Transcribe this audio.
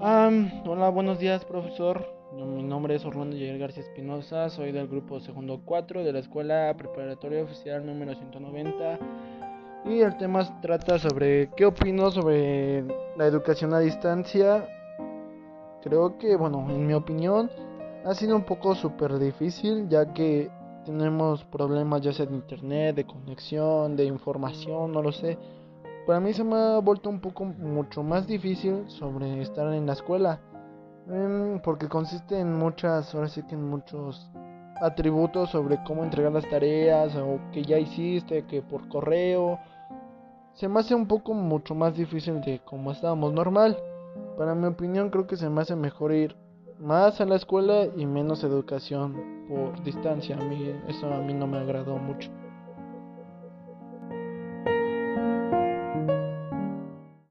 hola, buenos días, profesor. Mi nombre es Orlando Yair García Espinosa, soy del grupo segundo 4 de la Escuela Preparatoria Oficial número 190. Y el tema trata sobre qué opino sobre la educación a distancia. Creo que, bueno, en mi opinión, ha sido un poco súper difícil, ya que tenemos problemas ya sea de internet, de conexión, de información, no lo sé. Para mí se me ha vuelto un poco mucho más difícil sobre estar en la escuela. Em, porque consiste en muchas, ahora sí que en muchos atributos sobre cómo entregar las tareas o que ya hiciste, que por correo. Se me hace un poco mucho más difícil de como estábamos normal. Para mi opinión creo que se me hace mejor ir más a la escuela y menos educación por distancia. A mí eso a mí no me agradó mucho.